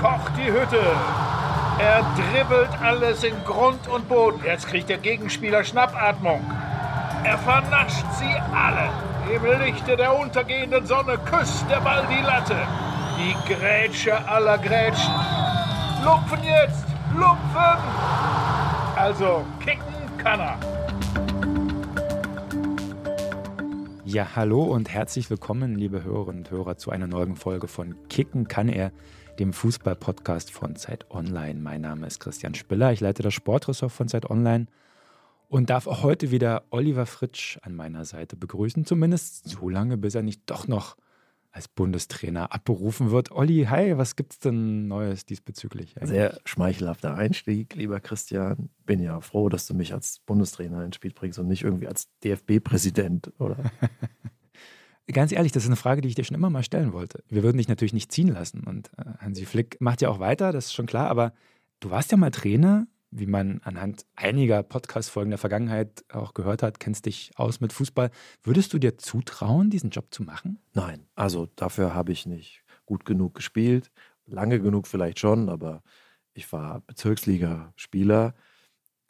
Kocht die Hütte. Er dribbelt alles in Grund und Boden. Jetzt kriegt der Gegenspieler Schnappatmung. Er vernascht sie alle. Im Lichte der untergehenden Sonne küsst der Ball die Latte. Die Grätsche aller Grätschen. Lupfen jetzt! Lupfen! Also, kicken kann er. Ja, hallo und herzlich willkommen, liebe Hörerinnen und Hörer, zu einer neuen Folge von Kicken kann er, dem Fußball-Podcast von Zeit Online. Mein Name ist Christian Spiller, ich leite das Sportressort von Zeit Online und darf auch heute wieder Oliver Fritsch an meiner Seite begrüßen, zumindest so lange, bis er nicht doch noch als Bundestrainer abberufen wird. Olli, hi, was gibt's denn Neues diesbezüglich? Eigentlich? Sehr schmeichelhafter Einstieg, lieber Christian. Bin ja froh, dass du mich als Bundestrainer ins Spiel bringst und nicht irgendwie als DFB-Präsident, oder? Ganz ehrlich, das ist eine Frage, die ich dir schon immer mal stellen wollte. Wir würden dich natürlich nicht ziehen lassen. Und äh, Hansi Flick macht ja auch weiter, das ist schon klar. Aber du warst ja mal Trainer wie man anhand einiger Podcast-Folgen der Vergangenheit auch gehört hat, kennst dich aus mit Fußball. Würdest du dir zutrauen, diesen Job zu machen? Nein, also dafür habe ich nicht gut genug gespielt. Lange genug vielleicht schon, aber ich war Bezirksliga-Spieler.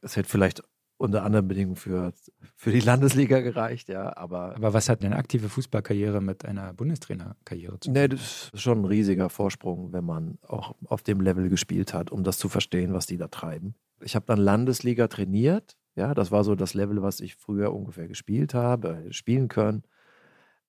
Es hätte vielleicht unter anderen Bedingungen für, für die Landesliga gereicht, ja. Aber, aber was hat eine aktive Fußballkarriere mit einer Bundestrainerkarriere zu tun? Nee, das ist schon ein riesiger Vorsprung, wenn man auch auf dem Level gespielt hat, um das zu verstehen, was die da treiben. Ich habe dann Landesliga trainiert. Ja, das war so das Level, was ich früher ungefähr gespielt habe, äh, spielen können.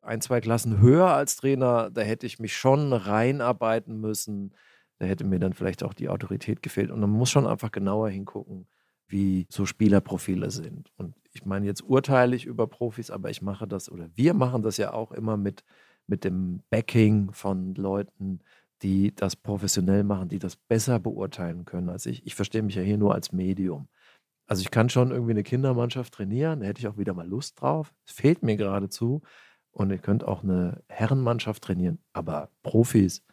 Ein, zwei Klassen höher als Trainer, da hätte ich mich schon reinarbeiten müssen. Da hätte mir dann vielleicht auch die Autorität gefehlt. Und man muss schon einfach genauer hingucken, wie so Spielerprofile sind. Und ich meine, jetzt urteile ich über Profis, aber ich mache das oder wir machen das ja auch immer mit, mit dem Backing von Leuten, die das professionell machen, die das besser beurteilen können als ich. Ich verstehe mich ja hier nur als Medium. Also ich kann schon irgendwie eine Kindermannschaft trainieren, da hätte ich auch wieder mal Lust drauf. Es fehlt mir geradezu. Und ihr könnt auch eine Herrenmannschaft trainieren, aber Profis,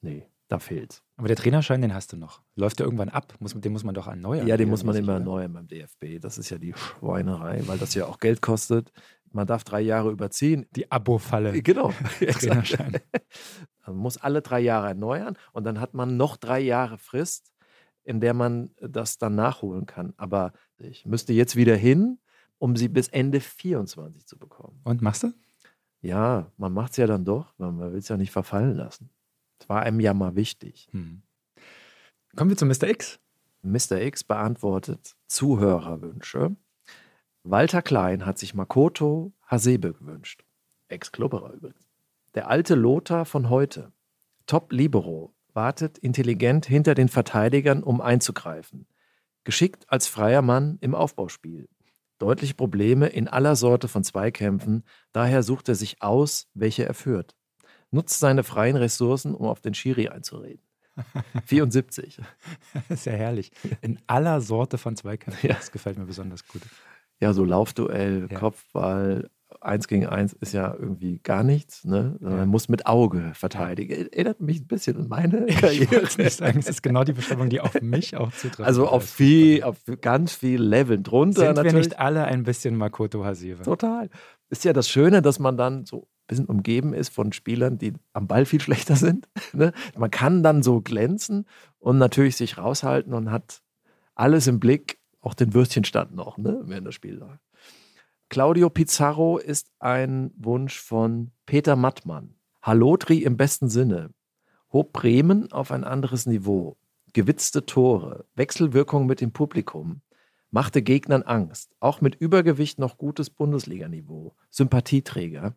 nee, da fehlt's. Aber der Trainerschein, den hast du noch. Läuft der irgendwann ab? Muss, den muss man doch erneuern. Ja, den muss man immer erneuern beim DFB. Das ist ja die Schweinerei, weil das ja auch Geld kostet. Man darf drei Jahre überziehen. Die Abo-Falle. Genau. Trainerschein. Man muss alle drei Jahre erneuern und dann hat man noch drei Jahre Frist, in der man das dann nachholen kann. Aber ich müsste jetzt wieder hin, um sie bis Ende 24 zu bekommen. Und machst du? Ja, man macht es ja dann doch, weil man will es ja nicht verfallen lassen. Es war einem ja mal wichtig. Hm. Kommen wir zu Mr. X. Mr. X beantwortet Zuhörerwünsche. Walter Klein hat sich Makoto Hasebe gewünscht. Ex-Klubberer übrigens. Der alte Lothar von heute. Top Libero. Wartet intelligent hinter den Verteidigern, um einzugreifen. Geschickt als freier Mann im Aufbauspiel. Deutliche Probleme in aller Sorte von Zweikämpfen, daher sucht er sich aus, welche er führt nutzt seine freien Ressourcen, um auf den Schiri einzureden. 74. Das ist ja herrlich. In aller Sorte von Zweikämpfen. Ja. Das gefällt mir besonders gut. Ja, so Laufduell, ja. Kopfball, eins gegen eins ist ja irgendwie gar nichts. Ne? Man ja. muss mit Auge verteidigen. Erinnert mich ein bisschen an meine Karriere. Ich nicht sagen, es ist genau die Beschreibung, die auf mich auch zutrifft. Also auf viel, auf ganz viel Leveln drunter. Sind natürlich. wir nicht alle ein bisschen Makoto Hasive? Total. Ist ja das Schöne, dass man dann so bisschen umgeben ist von Spielern, die am Ball viel schlechter sind. Ne? Man kann dann so glänzen und natürlich sich raushalten und hat alles im Blick, auch den Würstchenstand noch, ne? während das Spiel läuft. Claudio Pizarro ist ein Wunsch von Peter Mattmann. Hallotri im besten Sinne. Hob Bremen auf ein anderes Niveau. Gewitzte Tore, Wechselwirkung mit dem Publikum, machte Gegnern Angst. Auch mit Übergewicht noch gutes Bundesliganiveau. Sympathieträger.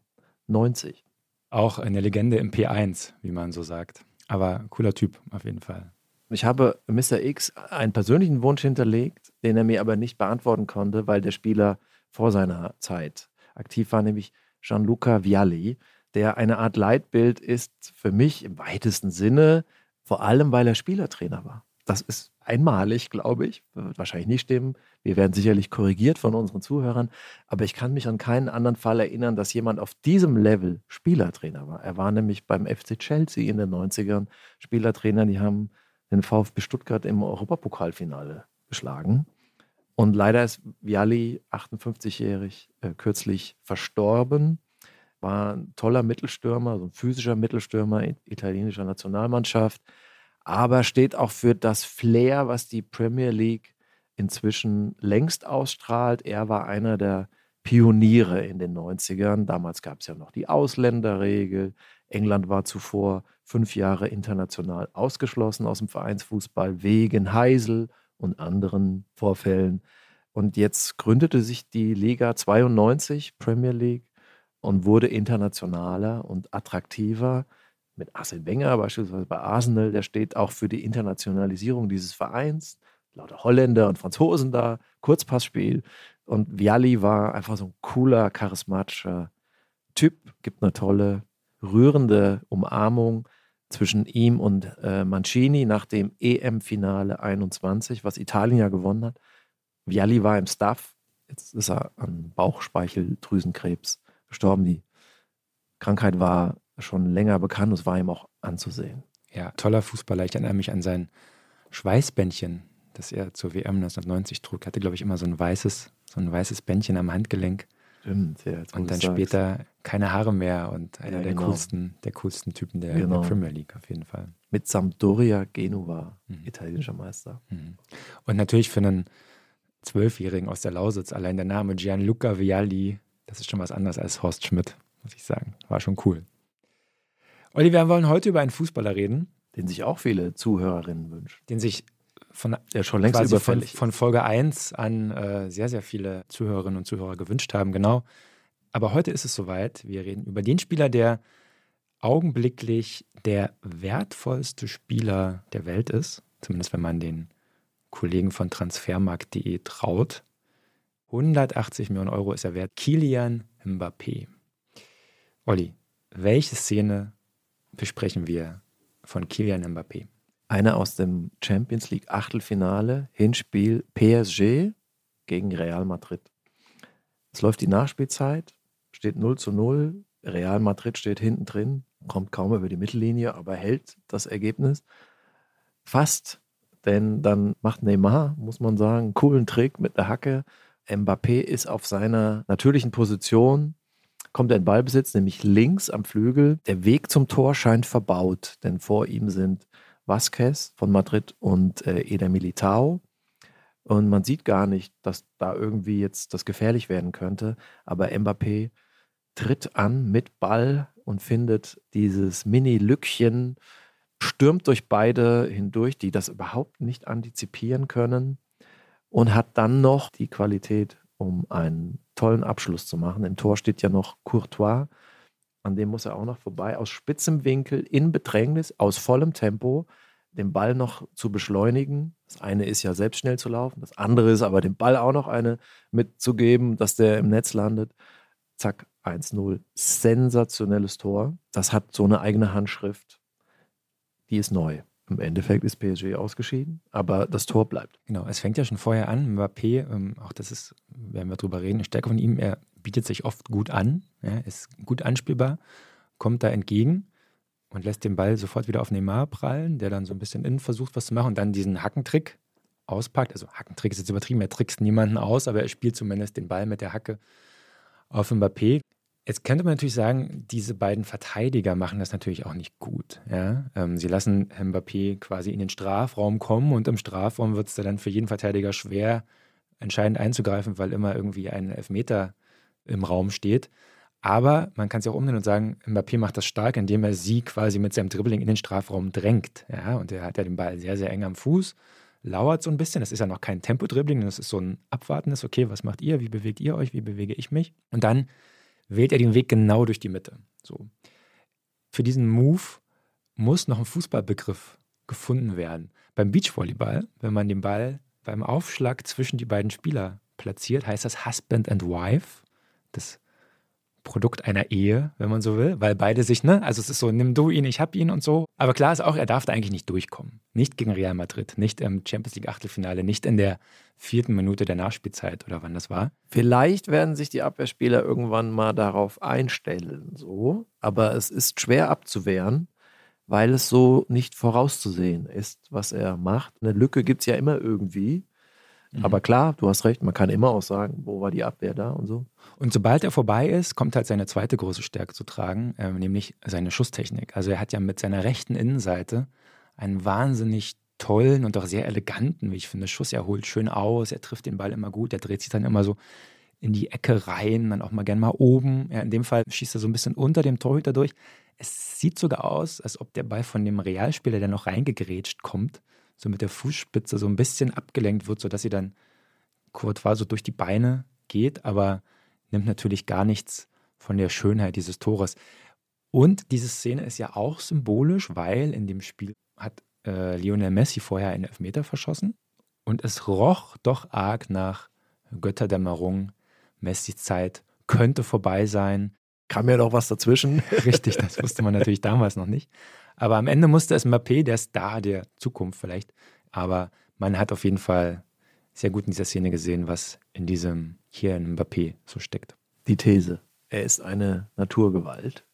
90. Auch eine Legende im P1, wie man so sagt. Aber cooler Typ auf jeden Fall. Ich habe Mr. X einen persönlichen Wunsch hinterlegt, den er mir aber nicht beantworten konnte, weil der Spieler vor seiner Zeit aktiv war, nämlich Gianluca Vialli, der eine Art Leitbild ist für mich im weitesten Sinne, vor allem weil er Spielertrainer war. Das ist einmalig, glaube ich. Wird wahrscheinlich nicht stimmen. Wir werden sicherlich korrigiert von unseren Zuhörern. Aber ich kann mich an keinen anderen Fall erinnern, dass jemand auf diesem Level Spielertrainer war. Er war nämlich beim FC Chelsea in den 90ern Spielertrainer. Die haben den VfB Stuttgart im Europapokalfinale geschlagen. Und leider ist Vialli, 58-jährig, äh, kürzlich verstorben. War ein toller Mittelstürmer, so ein physischer Mittelstürmer italienischer Nationalmannschaft aber steht auch für das Flair, was die Premier League inzwischen längst ausstrahlt. Er war einer der Pioniere in den 90ern. Damals gab es ja noch die Ausländerregel. England war zuvor fünf Jahre international ausgeschlossen aus dem Vereinsfußball wegen Heisel und anderen Vorfällen. Und jetzt gründete sich die Liga 92, Premier League, und wurde internationaler und attraktiver. Mit Arsene Wenger beispielsweise bei Arsenal, der steht auch für die Internationalisierung dieses Vereins. Lauter Holländer und Franzosen da, Kurzpassspiel. Und Vialli war einfach so ein cooler, charismatischer Typ, gibt eine tolle, rührende Umarmung zwischen ihm und äh, Mancini nach dem EM-Finale 21, was Italien ja gewonnen hat. Vialli war im Staff, jetzt ist er an Bauchspeicheldrüsenkrebs gestorben. Die Krankheit war schon länger bekannt, es war ihm auch anzusehen. Ja, toller Fußballer. Ich erinnere mich an sein Schweißbändchen, das er zur WM 1990 trug. Er hatte, glaube ich, immer so ein weißes, so ein weißes Bändchen am Handgelenk. Stimmt, ja. Und dann später keine Haare mehr und einer ja, der, genau. coolsten, der coolsten Typen der, genau. der, Premier League auf jeden Fall. Mit Sampdoria Genua, mhm. italienischer Meister. Mhm. Und natürlich für einen Zwölfjährigen aus der Lausitz, allein der Name Gianluca Vialli, das ist schon was anderes als Horst Schmidt, muss ich sagen. War schon cool. Olli, wir wollen heute über einen Fußballer reden. Den sich auch viele Zuhörerinnen wünschen. Den sich von, ja, schon längst überfällig von, von Folge 1 an äh, sehr, sehr viele Zuhörerinnen und Zuhörer gewünscht haben, genau. Aber heute ist es soweit. Wir reden über den Spieler, der augenblicklich der wertvollste Spieler der Welt ist. Zumindest wenn man den Kollegen von transfermarkt.de traut. 180 Millionen Euro ist er wert. Kilian Mbappé. Olli, welche Szene besprechen wir von Kilian Mbappé? Eine aus dem Champions League Achtelfinale, Hinspiel PSG gegen Real Madrid. Es läuft die Nachspielzeit, steht 0 zu 0. Real Madrid steht hinten drin, kommt kaum über die Mittellinie, aber hält das Ergebnis. Fast, denn dann macht Neymar, muss man sagen, einen coolen Trick mit der Hacke. Mbappé ist auf seiner natürlichen Position, kommt er in Ballbesitz, nämlich links am Flügel. Der Weg zum Tor scheint verbaut, denn vor ihm sind Vasquez von Madrid und äh, Eder Militao. Und man sieht gar nicht, dass da irgendwie jetzt das gefährlich werden könnte. Aber Mbappé tritt an mit Ball und findet dieses Mini-Lückchen, stürmt durch beide hindurch, die das überhaupt nicht antizipieren können und hat dann noch die Qualität, um einen tollen Abschluss zu machen. Im Tor steht ja noch Courtois, an dem muss er auch noch vorbei, aus spitzem Winkel, in Bedrängnis, aus vollem Tempo, den Ball noch zu beschleunigen. Das eine ist ja selbst schnell zu laufen, das andere ist aber dem Ball auch noch eine mitzugeben, dass der im Netz landet. Zack, 1-0. Sensationelles Tor. Das hat so eine eigene Handschrift. Die ist neu. Im Endeffekt ist PSG ausgeschieden, aber das Tor bleibt. Genau, es fängt ja schon vorher an. Mbappé, ähm, auch das ist, werden wir drüber reden, eine Stärke von ihm, er bietet sich oft gut an, ja, ist gut anspielbar, kommt da entgegen und lässt den Ball sofort wieder auf Neymar prallen, der dann so ein bisschen innen versucht, was zu machen und dann diesen Hackentrick auspackt. Also Hackentrick ist jetzt übertrieben, er trickst niemanden aus, aber er spielt zumindest den Ball mit der Hacke auf Mbappé. Jetzt könnte man natürlich sagen, diese beiden Verteidiger machen das natürlich auch nicht gut. Ja? Ähm, sie lassen Mbappé quasi in den Strafraum kommen und im Strafraum wird es dann für jeden Verteidiger schwer, entscheidend einzugreifen, weil immer irgendwie ein Elfmeter im Raum steht. Aber man kann es auch umdrehen und sagen, Mbappé macht das stark, indem er sie quasi mit seinem Dribbling in den Strafraum drängt. Ja? Und er hat ja den Ball sehr, sehr eng am Fuß, lauert so ein bisschen. Das ist ja noch kein Tempo-Dribbling, das ist so ein abwartendes, okay, was macht ihr, wie bewegt ihr euch, wie bewege ich mich? Und dann wählt er den Weg genau durch die Mitte. So. Für diesen Move muss noch ein Fußballbegriff gefunden werden. Beim Beachvolleyball, wenn man den Ball beim Aufschlag zwischen die beiden Spieler platziert, heißt das Husband and Wife. Das Produkt einer Ehe, wenn man so will, weil beide sich, ne, also es ist so, nimm du ihn, ich hab ihn und so. Aber klar ist auch, er darf da eigentlich nicht durchkommen. Nicht gegen Real Madrid, nicht im Champions League Achtelfinale, nicht in der vierten Minute der Nachspielzeit oder wann das war. Vielleicht werden sich die Abwehrspieler irgendwann mal darauf einstellen, so. Aber es ist schwer abzuwehren, weil es so nicht vorauszusehen ist, was er macht. Eine Lücke gibt es ja immer irgendwie. Mhm. Aber klar, du hast recht, man kann immer auch sagen, wo war die Abwehr da und so. Und sobald er vorbei ist, kommt halt seine zweite große Stärke zu tragen, äh, nämlich seine Schusstechnik. Also er hat ja mit seiner rechten Innenseite einen wahnsinnig tollen und auch sehr eleganten, wie ich finde, Schuss. Er holt schön aus, er trifft den Ball immer gut, er dreht sich dann immer so in die Ecke rein, dann auch mal gern mal oben. Ja, in dem Fall schießt er so ein bisschen unter dem Torhüter durch. Es sieht sogar aus, als ob der Ball von dem Realspieler, der noch reingegrätscht kommt, so mit der Fußspitze so ein bisschen abgelenkt wird, sodass sie dann Courtois so durch die Beine geht, aber nimmt natürlich gar nichts von der Schönheit dieses Tores. Und diese Szene ist ja auch symbolisch, weil in dem Spiel hat äh, Lionel Messi vorher einen Elfmeter verschossen und es roch doch arg nach Götterdämmerung. Messis Zeit könnte vorbei sein. Kam ja noch was dazwischen. Richtig, das wusste man natürlich damals noch nicht. Aber am Ende musste es Mbappé, der Star der Zukunft vielleicht. Aber man hat auf jeden Fall sehr gut in dieser Szene gesehen, was in diesem hier in Mbappé so steckt. Die These. Er ist eine Naturgewalt.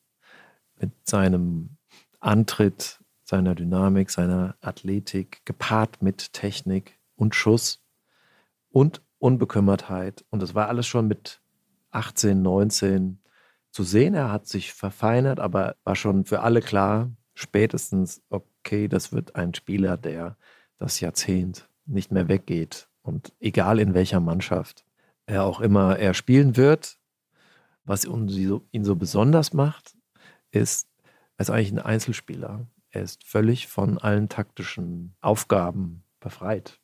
Mit seinem Antritt, seiner Dynamik, seiner Athletik, gepaart mit Technik und Schuss und Unbekümmertheit. Und das war alles schon mit 18, 19 zu sehen. Er hat sich verfeinert, aber war schon für alle klar, spätestens, okay, das wird ein Spieler, der das Jahrzehnt nicht mehr weggeht. Und egal in welcher Mannschaft er auch immer er spielen wird, was ihn so besonders macht, ist, er ist eigentlich ein Einzelspieler. Er ist völlig von allen taktischen Aufgaben befreit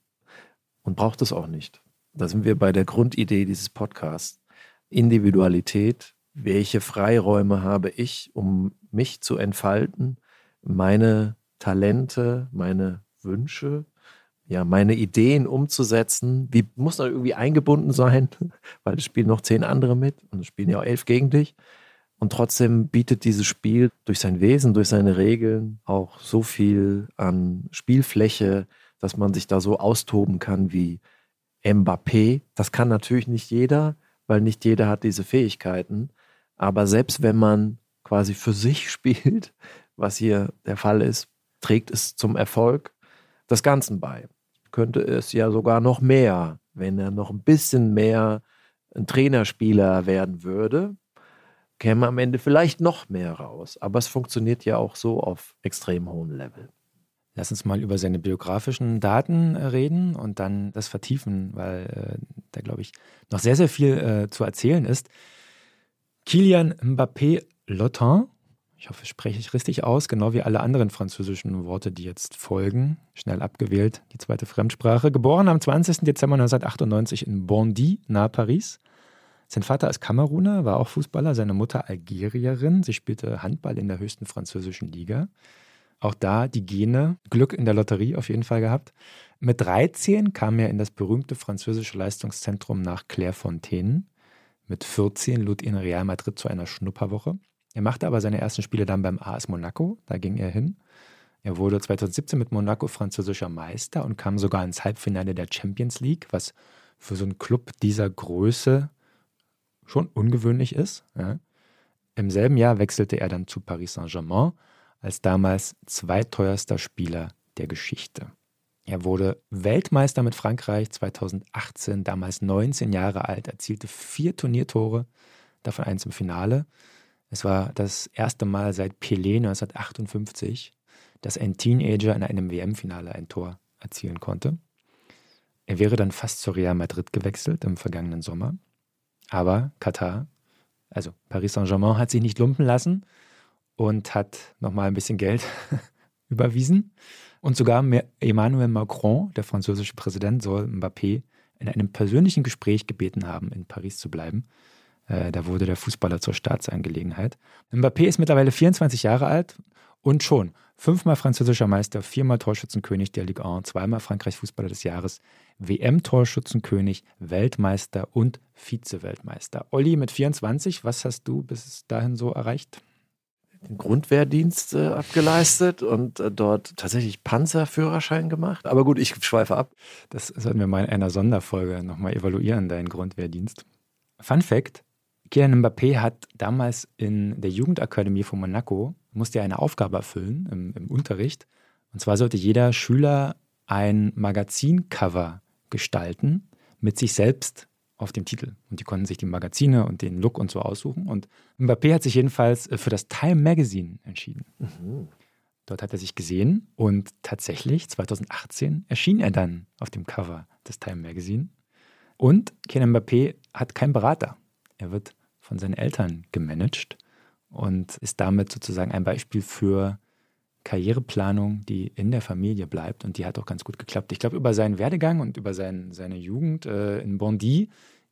und braucht es auch nicht. Da sind wir bei der Grundidee dieses Podcasts. Individualität. Welche Freiräume habe ich, um mich zu entfalten, meine Talente, meine Wünsche, ja, meine Ideen umzusetzen? Wie muss da irgendwie eingebunden sein? Weil es spielen noch zehn andere mit und es spielen ja auch elf gegen dich. Und trotzdem bietet dieses Spiel durch sein Wesen, durch seine Regeln auch so viel an Spielfläche, dass man sich da so austoben kann wie Mbappé. Das kann natürlich nicht jeder, weil nicht jeder hat diese Fähigkeiten. Aber selbst wenn man quasi für sich spielt, was hier der Fall ist, trägt es zum Erfolg des Ganzen bei. Könnte es ja sogar noch mehr, wenn er noch ein bisschen mehr ein Trainerspieler werden würde, käme am Ende vielleicht noch mehr raus. Aber es funktioniert ja auch so auf extrem hohem Level. Lass uns mal über seine biografischen Daten äh, reden und dann das vertiefen, weil äh, da, glaube ich, noch sehr, sehr viel äh, zu erzählen ist. Kilian Mbappé Lotin, ich hoffe, spreche ich richtig aus, genau wie alle anderen französischen Worte, die jetzt folgen. Schnell abgewählt, die zweite Fremdsprache. Geboren am 20. Dezember 1998 in Bondy, nahe Paris. Sein Vater ist Kameruner, war auch Fußballer, seine Mutter Algerierin. Sie spielte Handball in der höchsten französischen Liga. Auch da die Gene, Glück in der Lotterie auf jeden Fall gehabt. Mit 13 kam er in das berühmte französische Leistungszentrum nach Clairefontaine. Mit 14 lud ihn Real Madrid zu einer Schnupperwoche. Er machte aber seine ersten Spiele dann beim AS Monaco, da ging er hin. Er wurde 2017 mit Monaco französischer Meister und kam sogar ins Halbfinale der Champions League, was für so einen Club dieser Größe schon ungewöhnlich ist. Ja. Im selben Jahr wechselte er dann zu Paris Saint-Germain als damals zweiteuerster Spieler der Geschichte. Er wurde Weltmeister mit Frankreich 2018, damals 19 Jahre alt, erzielte vier Turniertore, davon eins im Finale. Es war das erste Mal seit Pelé 1958, dass ein Teenager in einem WM-Finale ein Tor erzielen konnte. Er wäre dann fast zu Real Madrid gewechselt im vergangenen Sommer. Aber Katar, also Paris Saint-Germain, hat sich nicht lumpen lassen und hat nochmal ein bisschen Geld überwiesen. Und sogar Emmanuel Macron, der französische Präsident, soll Mbappé in einem persönlichen Gespräch gebeten haben, in Paris zu bleiben. Äh, da wurde der Fußballer zur Staatsangelegenheit. Mbappé ist mittlerweile 24 Jahre alt und schon fünfmal französischer Meister, viermal Torschützenkönig der Ligue 1, zweimal Frankreichs Fußballer des Jahres, WM-Torschützenkönig, Weltmeister und Vize-Weltmeister. Olli mit 24, was hast du bis dahin so erreicht? den Grundwehrdienst äh, abgeleistet und äh, dort tatsächlich Panzerführerschein gemacht. Aber gut, ich schweife ab. Das sollten wir mal in einer Sonderfolge nochmal evaluieren, deinen Grundwehrdienst. Fun Fact: Kylian Mbappé hat damals in der Jugendakademie von Monaco, musste er eine Aufgabe erfüllen im, im Unterricht. Und zwar sollte jeder Schüler ein Magazincover gestalten mit sich selbst auf dem Titel. Und die konnten sich die Magazine und den Look und so aussuchen. Und Mbappé hat sich jedenfalls äh, für das Time Magazine entschieden. Mhm. Dort hat er sich gesehen und tatsächlich 2018 erschien er dann auf dem Cover des Time Magazine. Und Kylian Mbappé hat keinen Berater. Er wird von seinen Eltern gemanagt und ist damit sozusagen ein Beispiel für Karriereplanung, die in der Familie bleibt und die hat auch ganz gut geklappt. Ich glaube, über seinen Werdegang und über sein, seine Jugend äh, in Bondy,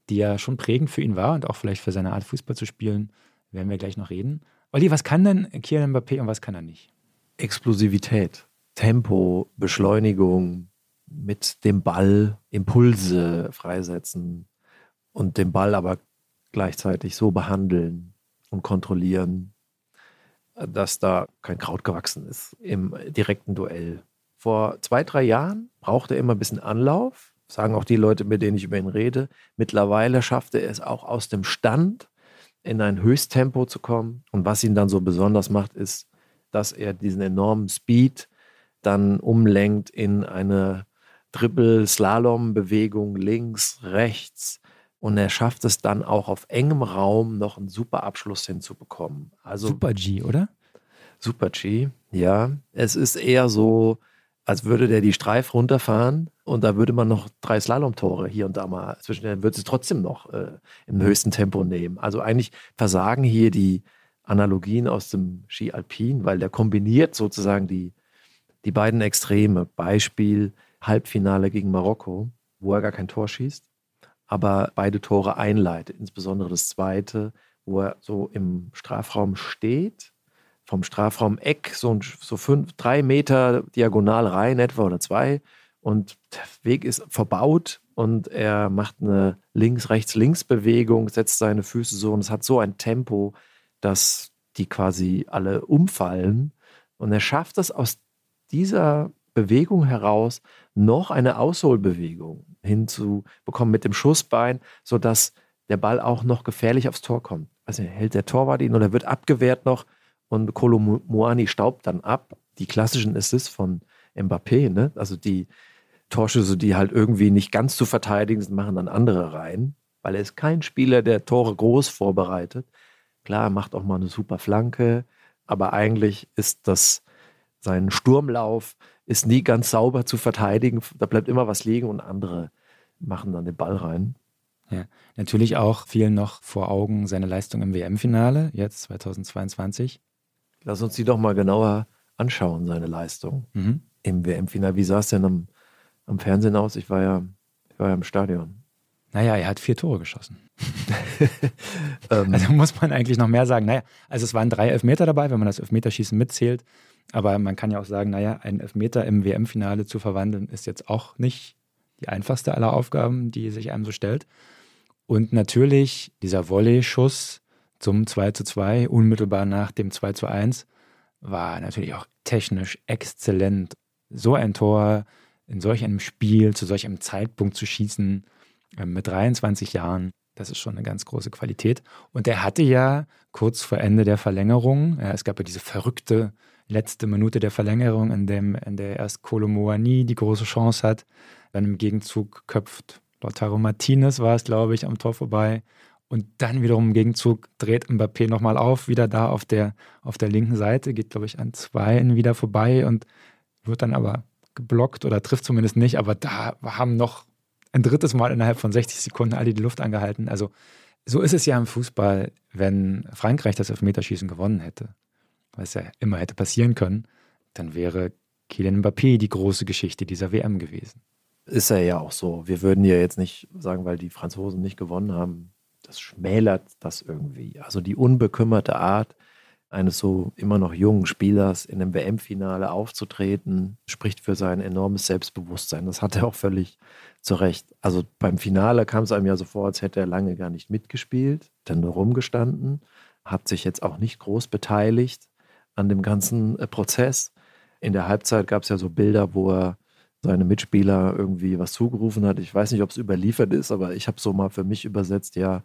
die ja schon prägend für ihn war und auch vielleicht für seine Art Fußball zu spielen, werden wir gleich noch reden. Olli, was kann denn Kylian Mbappé und was kann er nicht? Explosivität, Tempo, Beschleunigung, mit dem Ball Impulse freisetzen und den Ball aber gleichzeitig so behandeln und kontrollieren, dass da kein Kraut gewachsen ist im direkten Duell. Vor zwei, drei Jahren brauchte er immer ein bisschen Anlauf, sagen auch die Leute, mit denen ich über ihn rede. Mittlerweile schaffte er es auch aus dem Stand in ein Höchsttempo zu kommen. Und was ihn dann so besonders macht, ist, dass er diesen enormen Speed dann umlenkt in eine Triple-Slalom-Bewegung links, rechts, und er schafft es dann auch auf engem Raum noch einen super Abschluss hinzubekommen. Also Super G, oder? Super G, ja. Es ist eher so, als würde der die Streif runterfahren und da würde man noch drei Slalomtore hier und da mal zwischen, dann würde es trotzdem noch äh, im höchsten Tempo nehmen. Also eigentlich versagen hier die Analogien aus dem Ski Alpin, weil der kombiniert sozusagen die, die beiden Extreme. Beispiel Halbfinale gegen Marokko, wo er gar kein Tor schießt aber beide Tore einleitet. Insbesondere das zweite, wo er so im Strafraum steht, vom Strafraum-Eck so, so fünf, drei Meter diagonal rein etwa oder zwei und der Weg ist verbaut und er macht eine Links-Rechts-Links-Bewegung, setzt seine Füße so und es hat so ein Tempo, dass die quasi alle umfallen und er schafft es aus dieser Bewegung heraus noch eine Ausholbewegung hinzubekommen mit dem Schussbein, sodass der Ball auch noch gefährlich aufs Tor kommt. Also hält der Torwart ihn oder wird abgewehrt noch und Kolo Muani staubt dann ab. Die klassischen Assists von Mbappé, ne? also die Torschüsse, die halt irgendwie nicht ganz zu verteidigen sind, machen dann andere rein, weil er ist kein Spieler, der Tore groß vorbereitet. Klar, er macht auch mal eine super Flanke, aber eigentlich ist das sein Sturmlauf ist nie ganz sauber zu verteidigen. Da bleibt immer was liegen und andere machen dann den Ball rein. Ja, natürlich auch vielen noch vor Augen seine Leistung im WM-Finale, jetzt 2022. Lass uns die doch mal genauer anschauen, seine Leistung mhm. im WM-Finale. Wie sah es denn am, am Fernsehen aus? Ich war ja, ich war ja im Stadion. Naja, er hat vier Tore geschossen. Ähm. also muss man eigentlich noch mehr sagen. Naja, also es waren drei Elfmeter dabei, wenn man das Elfmeterschießen mitzählt. Aber man kann ja auch sagen, naja, einen Elfmeter im WM-Finale zu verwandeln, ist jetzt auch nicht die einfachste aller Aufgaben, die sich einem so stellt. Und natürlich dieser Volley-Schuss zum 2 zu 2, unmittelbar nach dem 2 zu 1, war natürlich auch technisch exzellent. So ein Tor in solch einem Spiel, zu solch einem Zeitpunkt zu schießen, äh, mit 23 Jahren, das ist schon eine ganz große Qualität. Und er hatte ja kurz vor Ende der Verlängerung, ja, es gab ja diese verrückte letzte Minute der Verlängerung, in, dem, in der erst Kolomoani die große Chance hat. Dann im Gegenzug köpft Lautaro Martinez, war es, glaube ich, am Tor vorbei. Und dann wiederum im Gegenzug dreht Mbappé nochmal auf, wieder da auf der, auf der linken Seite, geht, glaube ich, an zwei wieder vorbei und wird dann aber geblockt oder trifft zumindest nicht. Aber da haben noch ein drittes Mal innerhalb von 60 Sekunden alle die Luft angehalten. Also so ist es ja im Fußball, wenn Frankreich das Elfmeterschießen gewonnen hätte was ja immer hätte passieren können, dann wäre Kylian Mbappé die große Geschichte dieser WM gewesen. Ist er ja auch so. Wir würden ja jetzt nicht sagen, weil die Franzosen nicht gewonnen haben, das schmälert das irgendwie. Also die unbekümmerte Art eines so immer noch jungen Spielers in einem WM-Finale aufzutreten, spricht für sein enormes Selbstbewusstsein. Das hat er auch völlig zu Recht. Also beim Finale kam es einem ja so vor, als hätte er lange gar nicht mitgespielt, dann nur rumgestanden, hat sich jetzt auch nicht groß beteiligt an dem ganzen äh, Prozess. In der Halbzeit gab es ja so Bilder, wo er seine Mitspieler irgendwie was zugerufen hat. Ich weiß nicht, ob es überliefert ist, aber ich habe so mal für mich übersetzt, ja,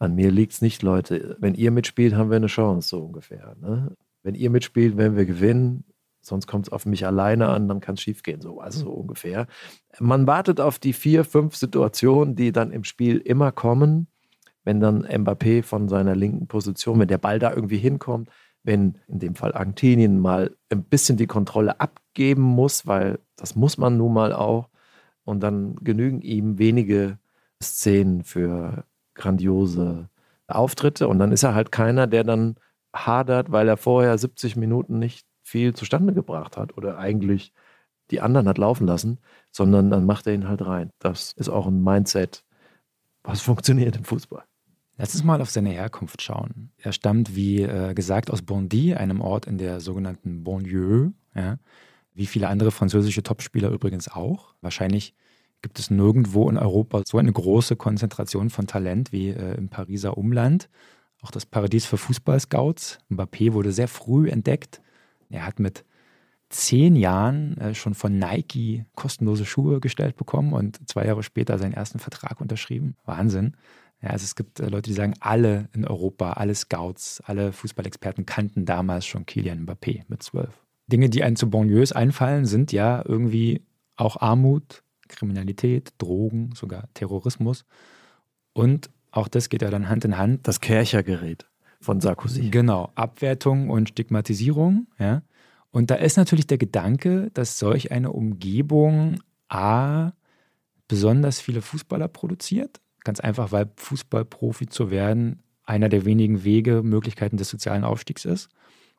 an mir liegt es nicht, Leute. Wenn ihr mitspielt, haben wir eine Chance, so ungefähr. Ne? Wenn ihr mitspielt, werden wir gewinnen. Sonst kommt es auf mich alleine an, dann kann es schiefgehen, so, also so ungefähr. Man wartet auf die vier, fünf Situationen, die dann im Spiel immer kommen, wenn dann Mbappé von seiner linken Position, wenn der Ball da irgendwie hinkommt, wenn in dem Fall Argentinien mal ein bisschen die Kontrolle abgeben muss, weil das muss man nun mal auch, und dann genügen ihm wenige Szenen für grandiose Auftritte und dann ist er halt keiner, der dann hadert, weil er vorher 70 Minuten nicht viel zustande gebracht hat oder eigentlich die anderen hat laufen lassen, sondern dann macht er ihn halt rein. Das ist auch ein Mindset, was funktioniert im Fußball. Lass uns mal auf seine Herkunft schauen. Er stammt, wie äh, gesagt, aus Bondy, einem Ort in der sogenannten Banlieue. Ja. Wie viele andere französische Topspieler übrigens auch. Wahrscheinlich gibt es nirgendwo in Europa so eine große Konzentration von Talent wie äh, im Pariser Umland. Auch das Paradies für Fußballscouts. Mbappé wurde sehr früh entdeckt. Er hat mit zehn Jahren äh, schon von Nike kostenlose Schuhe gestellt bekommen und zwei Jahre später seinen ersten Vertrag unterschrieben. Wahnsinn. Ja, also es gibt äh, Leute, die sagen, alle in Europa, alle Scouts, alle Fußballexperten kannten damals schon Kilian Mbappé mit zwölf. Dinge, die einem zu Banlieues einfallen, sind ja irgendwie auch Armut, Kriminalität, Drogen, sogar Terrorismus. Und auch das geht ja dann Hand in Hand. Das Kerchergerät von Sarkozy. Genau, Abwertung und Stigmatisierung. Ja. Und da ist natürlich der Gedanke, dass solch eine Umgebung A besonders viele Fußballer produziert. Ganz einfach, weil Fußballprofi zu werden einer der wenigen Wege, Möglichkeiten des sozialen Aufstiegs ist.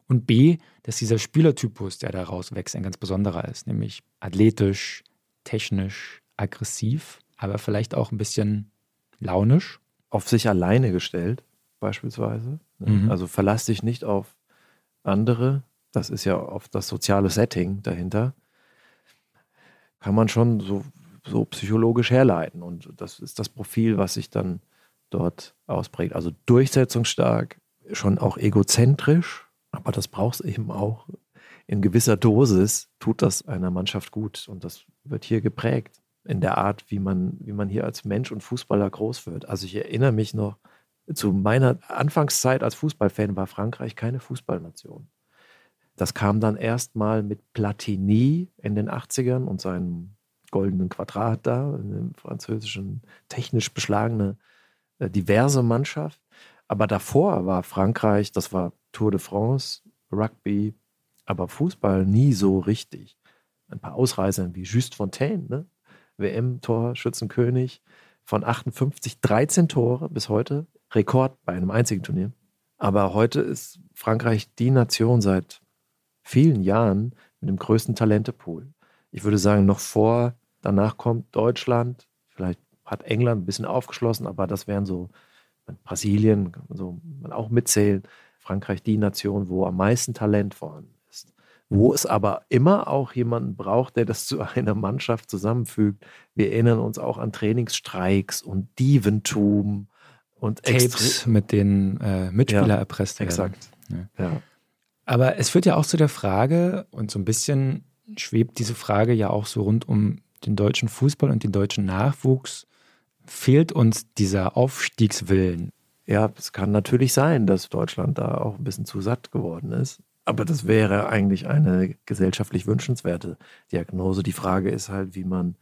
Und B, dass dieser Spielertypus, der daraus wächst, ein ganz besonderer ist, nämlich athletisch, technisch, aggressiv, aber vielleicht auch ein bisschen launisch. Auf sich alleine gestellt, beispielsweise. Ne? Mhm. Also verlass dich nicht auf andere, das ist ja oft das soziale Setting dahinter, kann man schon so, so psychologisch herleiten. Und das ist das Profil, was sich dann dort ausprägt. Also durchsetzungsstark, schon auch egozentrisch, aber das brauchst eben auch in gewisser Dosis, tut das einer Mannschaft gut. Und das wird hier geprägt in der Art, wie man, wie man hier als Mensch und Fußballer groß wird. Also ich erinnere mich noch, zu meiner Anfangszeit als Fußballfan war Frankreich keine Fußballnation. Das kam dann erst mal mit Platini in den 80ern und seinem goldenen Quadrat da, in dem französischen technisch beschlagene, äh, diverse Mannschaft. Aber davor war Frankreich, das war Tour de France, Rugby, aber Fußball nie so richtig. Ein paar Ausreißern wie Just Fontaine, ne? WM-Torschützenkönig von 58, 13 Tore bis heute, Rekord bei einem einzigen Turnier. Aber heute ist Frankreich die Nation seit vielen Jahren mit dem größten Talentepool. Ich würde sagen, noch vor, danach kommt Deutschland, vielleicht hat England ein bisschen aufgeschlossen, aber das wären so Brasilien, so man auch mitzählen. Frankreich die Nation, wo am meisten Talent vorhanden ist. Wo es aber immer auch jemanden braucht, der das zu einer Mannschaft zusammenfügt. Wir erinnern uns auch an Trainingsstreiks und Dieventum und Tapes, mit den äh, Mitspieler ja, erpresst werden. Exakt. Ja. ja. Aber es führt ja auch zu der Frage, und so ein bisschen schwebt diese Frage ja auch so rund um den deutschen Fußball und den deutschen Nachwuchs. Fehlt uns dieser Aufstiegswillen? Ja, es kann natürlich sein, dass Deutschland da auch ein bisschen zu satt geworden ist. Aber das wäre eigentlich eine gesellschaftlich wünschenswerte Diagnose. Die Frage ist halt, wie man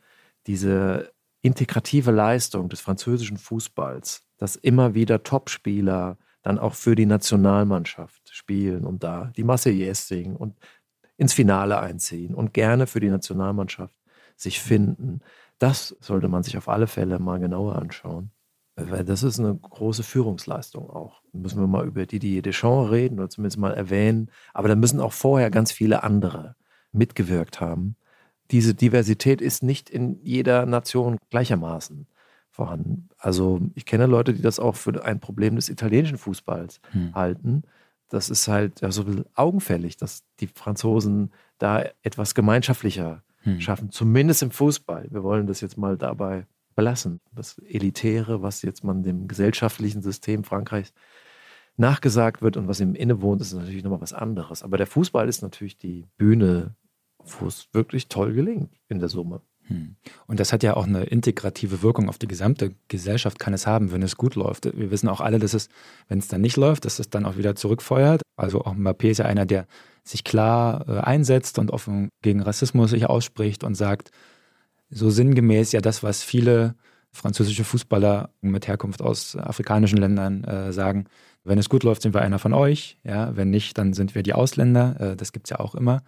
diese integrative Leistung des französischen Fußballs, dass immer wieder Topspieler dann auch für die Nationalmannschaft spielen und da die Marseillaise singen und ins Finale einziehen und gerne für die Nationalmannschaft sich finden. Das sollte man sich auf alle Fälle mal genauer anschauen. Weil das ist eine große Führungsleistung auch. Da müssen wir mal über Didier Deschamps reden oder zumindest mal erwähnen. Aber da müssen auch vorher ganz viele andere mitgewirkt haben. Diese Diversität ist nicht in jeder Nation gleichermaßen vorhanden. Also ich kenne Leute, die das auch für ein Problem des italienischen Fußballs hm. halten. Das ist halt ja, so augenfällig, dass die Franzosen da etwas gemeinschaftlicher hm. schaffen, zumindest im Fußball. Wir wollen das jetzt mal dabei belassen. Das Elitäre, was jetzt man dem gesellschaftlichen System Frankreichs nachgesagt wird und was ihm innewohnt, ist natürlich nochmal was anderes. Aber der Fußball ist natürlich die Bühne, wo es wirklich toll gelingt in der Summe. Hm. Und das hat ja auch eine integrative Wirkung auf die gesamte Gesellschaft, kann es haben, wenn es gut läuft. Wir wissen auch alle, dass es, wenn es dann nicht läuft, dass es dann auch wieder zurückfeuert. Also auch Mbappé ist ja einer, der sich klar äh, einsetzt und offen gegen Rassismus sich ausspricht und sagt, so sinngemäß ja das, was viele französische Fußballer mit Herkunft aus afrikanischen Ländern äh, sagen, Wenn es gut läuft, sind wir einer von euch. Ja, wenn nicht, dann sind wir die Ausländer. Äh, das gibt es ja auch immer.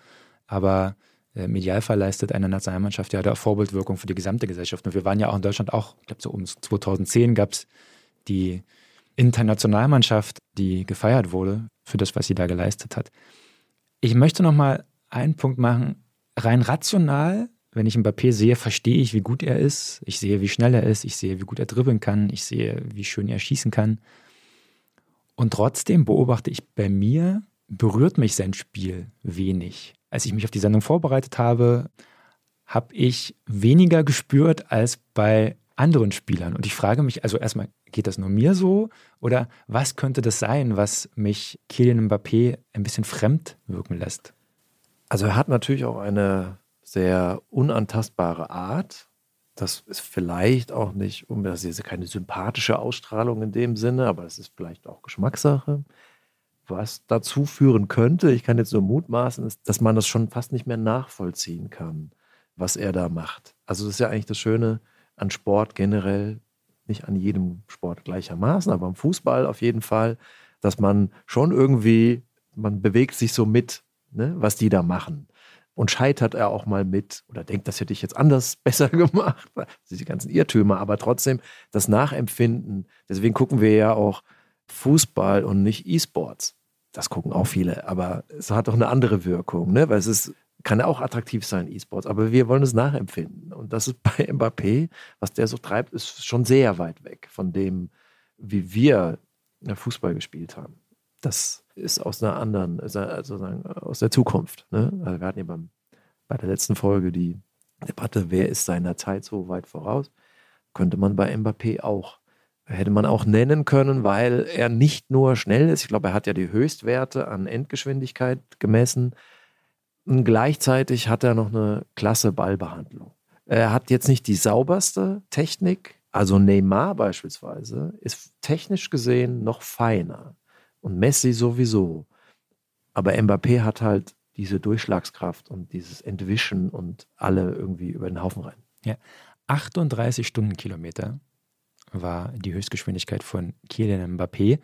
Aber im Idealfall leistet eine Nationalmannschaft ja da Vorbildwirkung für die gesamte Gesellschaft. Und wir waren ja auch in Deutschland auch, ich glaube so um 2010 gab es die Internationalmannschaft, die gefeiert wurde für das, was sie da geleistet hat. Ich möchte noch mal einen Punkt machen. Rein rational, wenn ich Mbappé sehe, verstehe ich, wie gut er ist. Ich sehe, wie schnell er ist. Ich sehe, wie gut er dribbeln kann. Ich sehe, wie schön er schießen kann. Und trotzdem beobachte ich bei mir, berührt mich sein Spiel wenig. Als ich mich auf die Sendung vorbereitet habe, habe ich weniger gespürt als bei anderen Spielern. Und ich frage mich, also erstmal, geht das nur mir so? Oder was könnte das sein, was mich Kylian Mbappé ein bisschen fremd wirken lässt? Also er hat natürlich auch eine sehr unantastbare Art. Das ist vielleicht auch nicht, das ist keine sympathische Ausstrahlung in dem Sinne, aber es ist vielleicht auch Geschmackssache. Was dazu führen könnte, ich kann jetzt nur mutmaßen, ist, dass man das schon fast nicht mehr nachvollziehen kann, was er da macht. Also das ist ja eigentlich das Schöne an Sport generell, nicht an jedem Sport gleichermaßen, aber am Fußball auf jeden Fall, dass man schon irgendwie, man bewegt sich so mit, ne, was die da machen. Und scheitert er auch mal mit oder denkt, das hätte ich jetzt anders besser gemacht. Die ganzen Irrtümer, aber trotzdem das Nachempfinden. Deswegen gucken wir ja auch Fußball und nicht E-Sports. Das gucken auch viele, aber es hat doch eine andere Wirkung, ne? weil es ist kann auch attraktiv sein, E-Sports, aber wir wollen es nachempfinden. Und das ist bei Mbappé, was der so treibt, ist schon sehr weit weg von dem, wie wir Fußball gespielt haben. Das ist aus einer anderen, also aus der Zukunft. Ne? Also wir hatten ja beim, bei der letzten Folge die Debatte, wer ist seiner Zeit so weit voraus? Könnte man bei Mbappé auch. Hätte man auch nennen können, weil er nicht nur schnell ist, ich glaube, er hat ja die Höchstwerte an Endgeschwindigkeit gemessen, und gleichzeitig hat er noch eine klasse Ballbehandlung. Er hat jetzt nicht die sauberste Technik, also Neymar beispielsweise ist technisch gesehen noch feiner und Messi sowieso. Aber Mbappé hat halt diese Durchschlagskraft und dieses Entwischen und alle irgendwie über den Haufen rein. Ja, 38 Stundenkilometer war die Höchstgeschwindigkeit von Kylian Mbappé.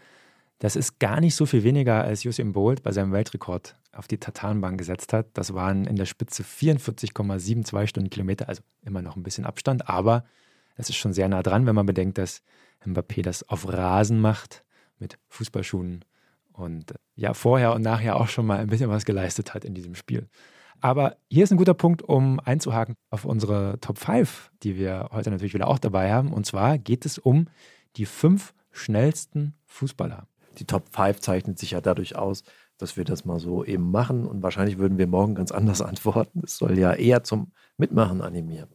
Das ist gar nicht so viel weniger als Usain Bolt bei seinem Weltrekord auf die Tatanbahn gesetzt hat. Das waren in der Spitze 44,72 Stundenkilometer, also immer noch ein bisschen Abstand, aber es ist schon sehr nah dran, wenn man bedenkt, dass Mbappé das auf Rasen macht mit Fußballschuhen und ja vorher und nachher auch schon mal ein bisschen was geleistet hat in diesem Spiel. Aber hier ist ein guter Punkt, um einzuhaken auf unsere Top 5, die wir heute natürlich wieder auch dabei haben. Und zwar geht es um die fünf schnellsten Fußballer die Top 5 zeichnet sich ja dadurch aus, dass wir das mal so eben machen. Und wahrscheinlich würden wir morgen ganz anders antworten. Es soll ja eher zum Mitmachen animieren.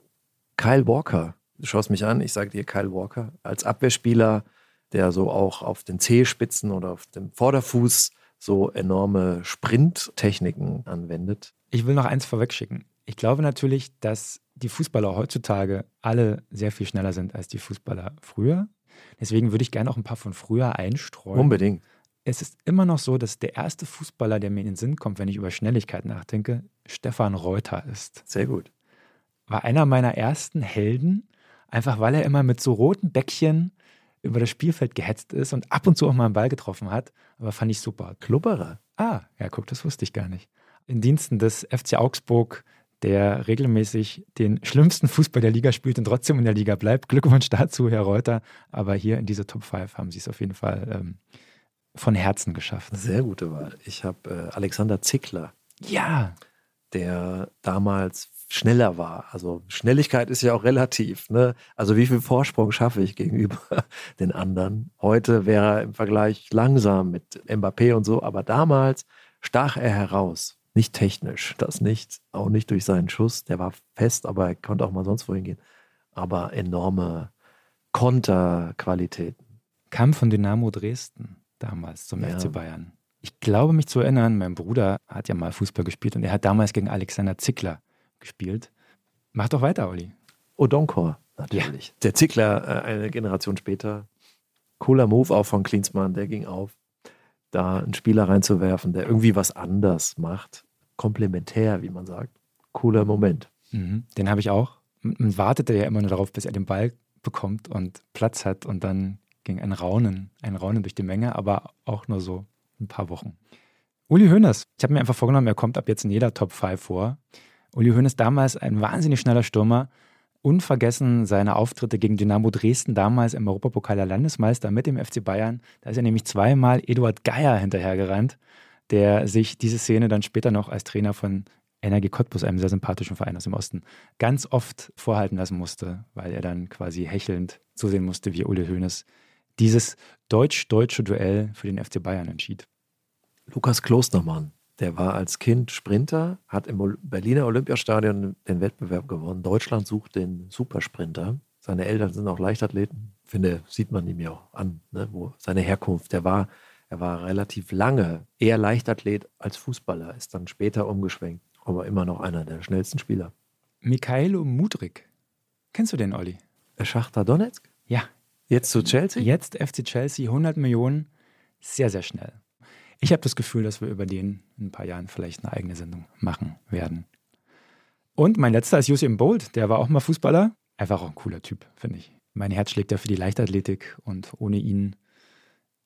Kyle Walker, du schaust mich an, ich sage dir Kyle Walker, als Abwehrspieler, der so auch auf den Zehspitzen oder auf dem Vorderfuß so enorme Sprinttechniken anwendet. Ich will noch eins vorwegschicken. Ich glaube natürlich, dass die Fußballer heutzutage alle sehr viel schneller sind als die Fußballer früher. Deswegen würde ich gerne auch ein paar von früher einstreuen. Unbedingt. Es ist immer noch so, dass der erste Fußballer, der mir in den Sinn kommt, wenn ich über Schnelligkeit nachdenke, Stefan Reuter ist. Sehr gut. War einer meiner ersten Helden, einfach weil er immer mit so roten Bäckchen über das Spielfeld gehetzt ist und ab und zu auch mal einen Ball getroffen hat. Aber fand ich super. Klubberer. Ah, ja, guck, das wusste ich gar nicht. In Diensten des FC Augsburg der regelmäßig den schlimmsten Fußball der Liga spielt und trotzdem in der Liga bleibt. Glückwunsch dazu, Herr Reuter. Aber hier in dieser Top 5 haben Sie es auf jeden Fall ähm, von Herzen geschafft. Sehr gute Wahl. Ich habe äh, Alexander Zickler. Ja. Der damals schneller war. Also Schnelligkeit ist ja auch relativ. Ne? Also wie viel Vorsprung schaffe ich gegenüber den anderen? Heute wäre er im Vergleich langsam mit Mbappé und so, aber damals stach er heraus. Nicht technisch, das nicht, auch nicht durch seinen Schuss, der war fest, aber er konnte auch mal sonst wohin gehen. Aber enorme Konterqualitäten. Kam von Dynamo Dresden damals zum ja. FC Bayern. Ich glaube mich zu erinnern, mein Bruder hat ja mal Fußball gespielt und er hat damals gegen Alexander Zickler gespielt. Mach doch weiter, Olli. Odonkor, natürlich. Ja. Der Zickler, äh, eine Generation später. Cooler Move auch von Klinsmann, der ging auf da einen Spieler reinzuwerfen, der irgendwie was anders macht. Komplementär, wie man sagt. Cooler Moment. Mhm, den habe ich auch. Man wartete ja immer nur darauf, bis er den Ball bekommt und Platz hat und dann ging ein Raunen, ein Raunen durch die Menge, aber auch nur so ein paar Wochen. Uli Hoeneß, ich habe mir einfach vorgenommen, er kommt ab jetzt in jeder Top 5 vor. Uli Hoeneß damals ein wahnsinnig schneller Stürmer, unvergessen seine Auftritte gegen Dynamo Dresden, damals im Europapokal der Landesmeister mit dem FC Bayern. Da ist er nämlich zweimal Eduard Geier hinterhergerannt, der sich diese Szene dann später noch als Trainer von Energie Cottbus, einem sehr sympathischen Verein aus dem Osten, ganz oft vorhalten lassen musste, weil er dann quasi hechelnd zusehen musste, wie Uli Hoeneß dieses deutsch-deutsche Duell für den FC Bayern entschied. Lukas Klostermann, der war als Kind Sprinter, hat im Berliner Olympiastadion den Wettbewerb gewonnen. Deutschland sucht den Supersprinter. Seine Eltern sind auch Leichtathleten. Ich finde, sieht man ihm ja auch an, ne, wo seine Herkunft. Der war, er war relativ lange eher Leichtathlet als Fußballer, ist dann später umgeschwenkt, aber immer noch einer der schnellsten Spieler. Mikhailo Mudrik. Kennst du den, Olli? Schachter Donetsk? Ja. Jetzt zu Chelsea? Jetzt FC Chelsea, 100 Millionen. Sehr, sehr schnell. Ich habe das Gefühl, dass wir über den in ein paar Jahren vielleicht eine eigene Sendung machen werden. Und mein letzter ist Usain Bolt, der war auch mal Fußballer. Einfach auch ein cooler Typ, finde ich. Mein Herz schlägt ja für die Leichtathletik und ohne ihn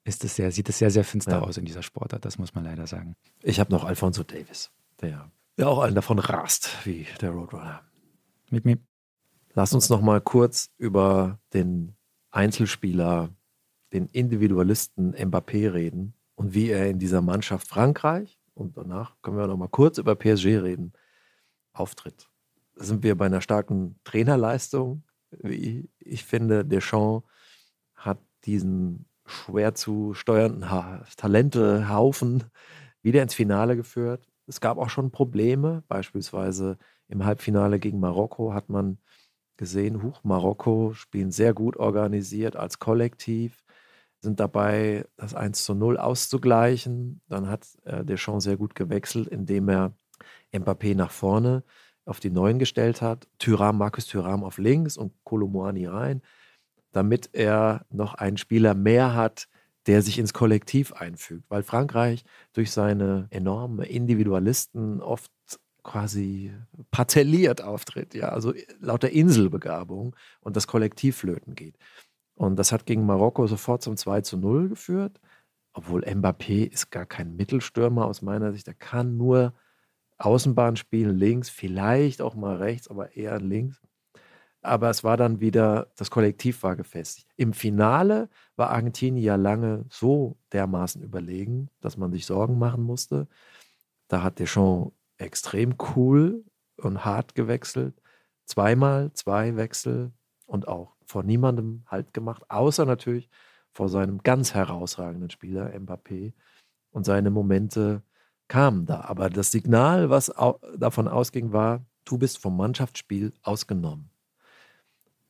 ist es sehr, sieht es sehr, sehr finster ja. aus in dieser Sportart, das muss man leider sagen. Ich habe noch Alfonso Davis, der ja auch einen davon rast, wie der Roadrunner. Mit mir. Lass uns noch mal kurz über den Einzelspieler, den Individualisten Mbappé reden und wie er in dieser Mannschaft Frankreich, und danach können wir noch mal kurz über PSG reden, auftritt. Da sind wir bei einer starken Trainerleistung. Wie ich finde, Deschamps hat diesen schwer zu steuernden Talentehaufen wieder ins Finale geführt. Es gab auch schon Probleme, beispielsweise im Halbfinale gegen Marokko hat man gesehen, Huch, Marokko spielen sehr gut organisiert als Kollektiv sind dabei, das 1 zu 0 auszugleichen. Dann hat äh, Deschamps sehr gut gewechselt, indem er Mbappé nach vorne auf die Neuen gestellt hat, Tyram, Markus Tyram auf links und Kolomoani rein, damit er noch einen Spieler mehr hat, der sich ins Kollektiv einfügt. Weil Frankreich durch seine enormen Individualisten oft quasi parzelliert auftritt, ja, also lauter Inselbegabung und das Kollektiv flöten geht. Und das hat gegen Marokko sofort zum 2 zu 0 geführt. Obwohl Mbappé ist gar kein Mittelstürmer aus meiner Sicht. Er kann nur Außenbahn spielen, links, vielleicht auch mal rechts, aber eher links. Aber es war dann wieder, das Kollektiv war gefestigt. Im Finale war Argentinien ja lange so dermaßen überlegen, dass man sich Sorgen machen musste. Da hat Deschamps extrem cool und hart gewechselt. Zweimal, zwei Wechsel und auch vor niemandem Halt gemacht, außer natürlich vor seinem ganz herausragenden Spieler Mbappé. Und seine Momente kamen da. Aber das Signal, was davon ausging, war, du bist vom Mannschaftsspiel ausgenommen.